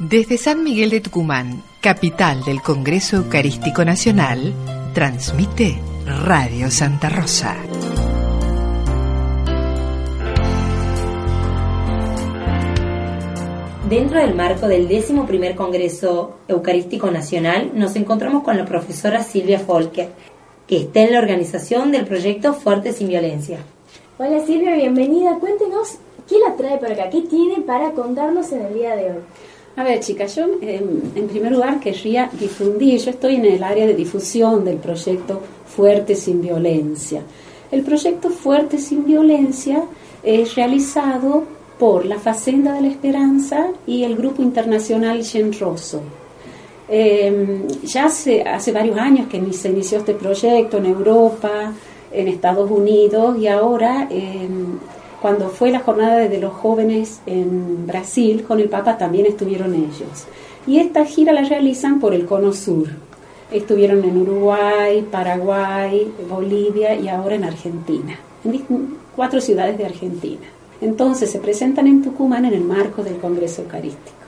desde San Miguel de Tucumán, capital del Congreso Eucarístico Nacional, transmite Radio Santa Rosa. Dentro del marco del décimo primer Congreso Eucarístico Nacional, nos encontramos con la profesora Silvia Folker, que está en la organización del proyecto Fuertes sin Violencia. Hola Silvia, bienvenida. Cuéntenos ¿Qué la trae para acá? ¿Qué tiene para contarnos en el día de hoy? A ver, chicas, yo em, en primer lugar querría difundir, yo estoy en el área de difusión del proyecto Fuerte sin Violencia. El proyecto Fuerte sin Violencia es realizado por la Facenda de la Esperanza y el Grupo Internacional Genroso. Eh, ya hace, hace varios años que se inició este proyecto en Europa, en Estados Unidos y ahora cuando fue la jornada de los jóvenes en Brasil, con el Papa también estuvieron ellos. Y esta gira la realizan por el Cono Sur. Estuvieron en Uruguay, Paraguay, Bolivia y ahora en Argentina, en cuatro ciudades de Argentina. Entonces se presentan en Tucumán en el marco del Congreso Eucarístico.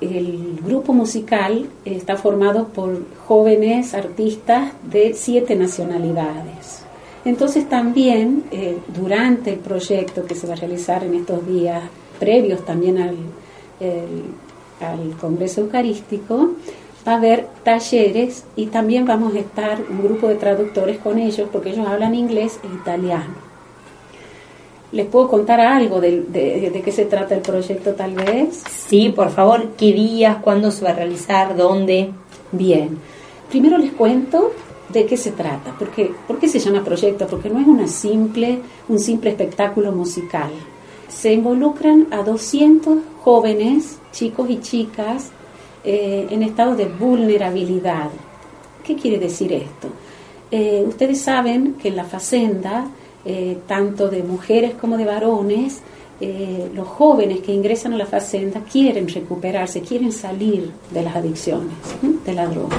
El grupo musical está formado por jóvenes artistas de siete nacionalidades. Entonces también eh, durante el proyecto que se va a realizar en estos días previos también al, al Congreso Eucarístico, va a haber talleres y también vamos a estar un grupo de traductores con ellos porque ellos hablan inglés e italiano. ¿Les puedo contar algo de, de, de, qué se trata el proyecto tal vez? Sí, por favor, ¿qué días, cuándo se va a realizar, dónde? Bien, primero les cuento de qué se trata. ¿Por qué se llama proyecto? Porque no es una simple, un simple espectáculo musical. Se involucran a 200 jóvenes, chicos y chicas, eh, en estado de vulnerabilidad. ¿Qué quiere decir esto? Eh, ustedes saben que en la facenda, eh, tanto de mujeres como de varones, los jóvenes que ingresan a la facenda quieren recuperarse, quieren salir de las adicciones, de la droga.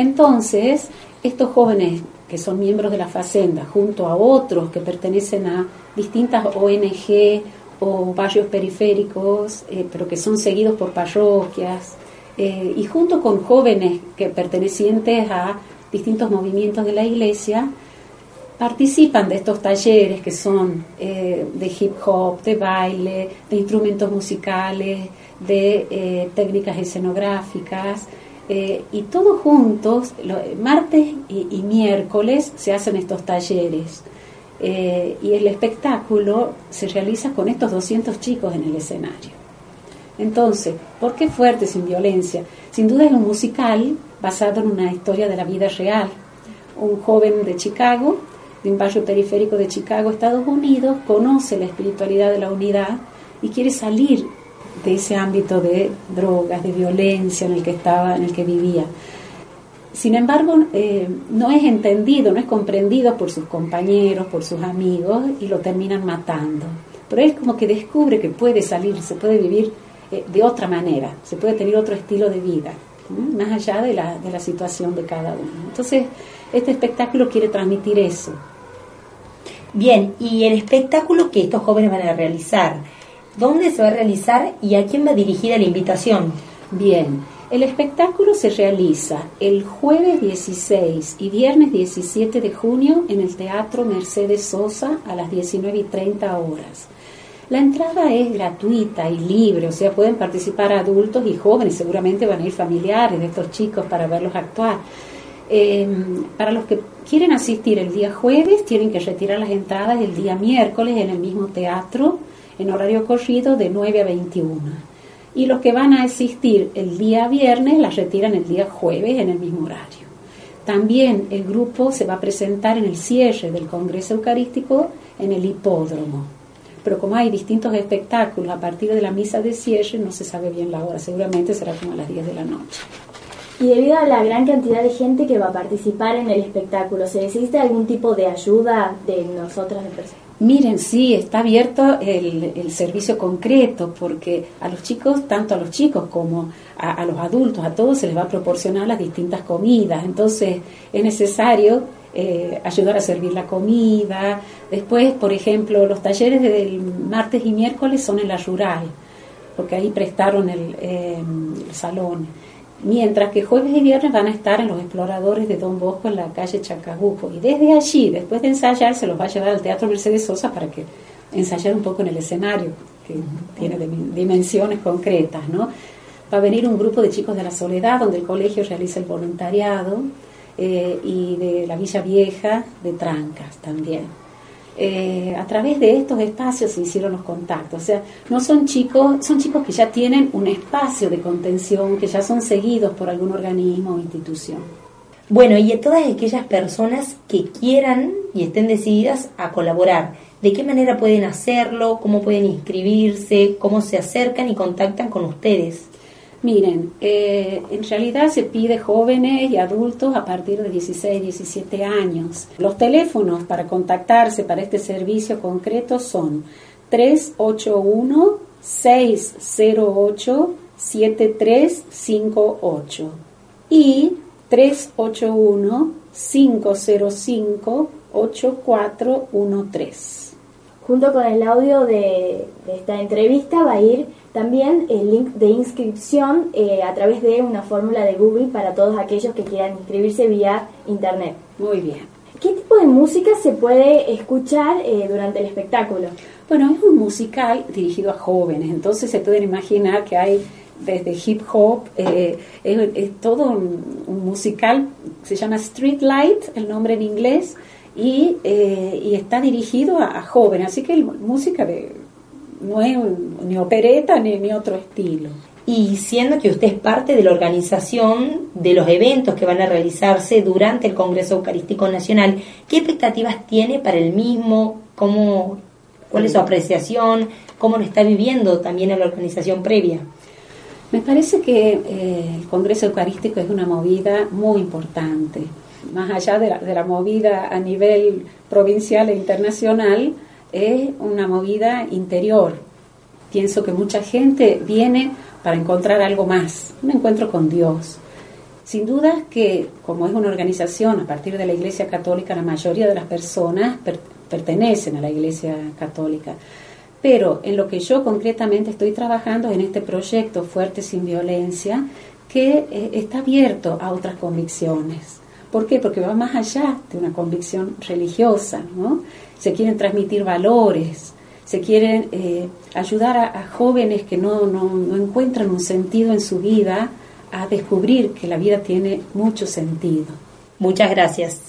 Entonces, estos jóvenes que son miembros de la Facenda, junto a otros que pertenecen a distintas ONG o barrios periféricos, eh, pero que son seguidos por parroquias, eh, y junto con jóvenes que pertenecientes a distintos movimientos de la iglesia, participan de estos talleres que son eh, de hip hop, de baile, de instrumentos musicales, de técnicas escenográficas, eh, y todos juntos, martes y, miércoles, se hacen estos talleres. Eh, y el espectáculo se realiza con estos 200 chicos en el escenario. Entonces, ¿por qué fuerte sin violencia? Sin duda es un musical basado en una historia de la vida real. Un joven de Chicago, de un barrio periférico de Chicago, Estados Unidos, conoce la espiritualidad de la unidad y quiere salir de ese ámbito de drogas, de violencia en el que estaba, en el que vivía. Sin embargo, eh, no es entendido, no es comprendido por sus compañeros, por sus amigos y lo terminan matando. Pero él como que descubre que puede salir, se puede vivir eh, de otra manera, se puede tener otro estilo de vida, más allá de la, de la situación de cada uno. Entonces, este espectáculo quiere transmitir eso. Bien, y el espectáculo que estos jóvenes van a realizar, ¿Dónde se va a realizar y a quién va dirigida la invitación? Bien, el espectáculo se realiza el jueves 16 y viernes 17 de junio en el Teatro Mercedes Sosa a las 19 y 30 horas. La entrada es gratuita y libre, o sea, pueden participar adultos y jóvenes, seguramente van a ir familiares de estos chicos para verlos actuar. Em, para los que quieren asistir el día jueves, tienen que retirar las entradas el día miércoles en el mismo teatro en horario corrido de 9 a 21. Y los que van a asistir el día viernes las retiran el día jueves en el mismo horario. También el grupo se va a presentar en el cierre del Congreso Eucarístico en el hipódromo. pero como hay distintos espectáculos a partir de la misa de cierre, no se sabe bien la hora, seguramente será como a las 10 de la noche. Y debido a la gran cantidad de gente que va a participar en el espectáculo, ¿se necesita algún tipo de ayuda de nosotras de personas? Miren, sí, está abierto el, servicio concreto porque a los chicos, tanto a los chicos como a, los adultos, a todos se les va a proporcionar las distintas comidas. Entonces es necesario eh, ayudar a servir la comida. Después, por ejemplo, los talleres del martes y miércoles son en la rural, porque ahí prestaron el, el salón mientras que jueves y viernes van a estar en los exploradores de Don Bosco en la calle Chacabuco. Y desde allí, después de ensayar, se los va a llevar al Teatro Mercedes Sosa para que ensayar un poco en el escenario, que tiene dimensiones concretas, ¿no? Va a venir un grupo de chicos de la Soledad, donde el colegio realiza el voluntariado, eh, y de la Villa Vieja de Trancas también. Eh, a través de estos espacios se hicieron los contactos. O sea, no son chicos, son chicos que ya tienen un espacio de contención, que ya son seguidos por algún organismo o institución. Bueno, y a todas aquellas personas que quieran y estén decididas a colaborar, ¿de qué manera pueden hacerlo? ¿Cómo pueden inscribirse? ¿Cómo se acercan y contactan con ustedes? Miren, eh, en realidad se pide jóvenes y adultos a partir de 16, 17 años. Los teléfonos para contactarse para este servicio concreto son 381 608 7358 y 381 505 8413. Junto con el audio de, de esta entrevista va a ir también el link de inscripción eh, a través de una fórmula de Google para todos aquellos que quieran inscribirse vía Internet. Muy bien. ¿Qué tipo de música se puede escuchar eh, durante el espectáculo? Bueno, es un musical dirigido a jóvenes, entonces se pueden imaginar que hay desde hip hop, eh, es, todo un, musical, se llama Street Light, el nombre en inglés, y, está dirigido a, a, jóvenes, así que música de no es ni opereta ni, ni otro estilo. Y siendo que usted es parte de la organización de los eventos que van a realizarse durante el Congreso Eucarístico Nacional, ¿qué expectativas tiene para el mismo? ¿Cómo, ¿Cuál es su apreciación? ¿Cómo lo está viviendo también en la organización previa? Me parece que eh, el Congreso Eucarístico es una movida muy importante. Más allá de la, de la movida a nivel provincial e internacional, es una movida interior. Pienso que mucha gente viene para encontrar algo más, un encuentro con Dios. Sin duda que, como es una organización a partir de la Iglesia Católica, la mayoría de las personas pertenecen a la Iglesia Católica. Pero en lo que yo concretamente estoy trabajando en este proyecto Fuerte sin Violencia, que eh, está abierto a otras convicciones. ¿Por qué? Porque va más allá de una convicción religiosa, ¿no? se quieren transmitir valores, se quieren eh, ayudar a, jóvenes que no, no, encuentran un sentido en su vida a descubrir que la vida tiene mucho sentido. Muchas gracias.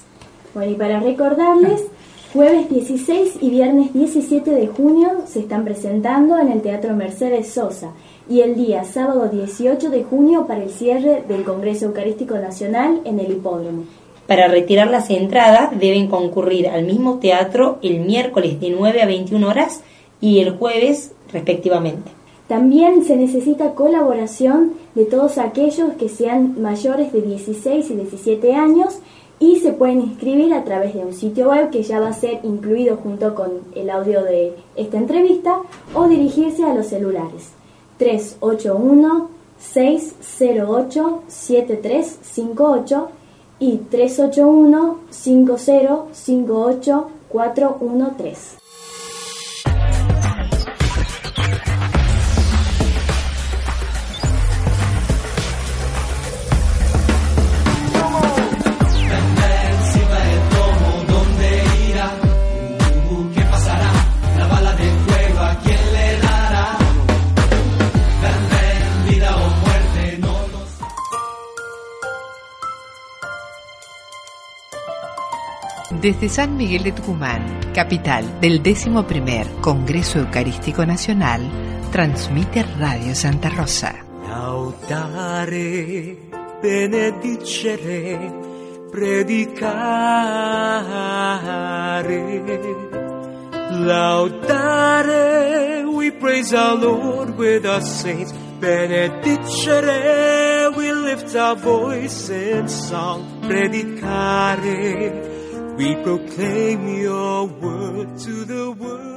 Bueno, y para recordarles, jueves 16 y viernes 17 de junio se están presentando en el Teatro Mercedes Sosa y el día sábado 18 de junio para el cierre del Congreso Eucarístico Nacional en el Hipódromo. Para retirar las entradas deben concurrir al mismo teatro el miércoles de 9 a 21 horas y el jueves respectivamente. También se necesita colaboración de todos aquellos que sean mayores de 16 y 17 años y se pueden inscribir a través de un sitio web que ya va a ser incluido junto con el audio de esta entrevista o dirigirse a los celulares 381 608 7358 y 381 5058 413. Desde San Miguel de Tucumán, capital del 11 Congreso Eucarístico Nacional, transmite Radio Santa Rosa. Lautare, benedicere, predicare, Laudare, we praise our Lord with our saints. Benedicere, we lift our voice in song. Predicare, we proclaim your word to the world.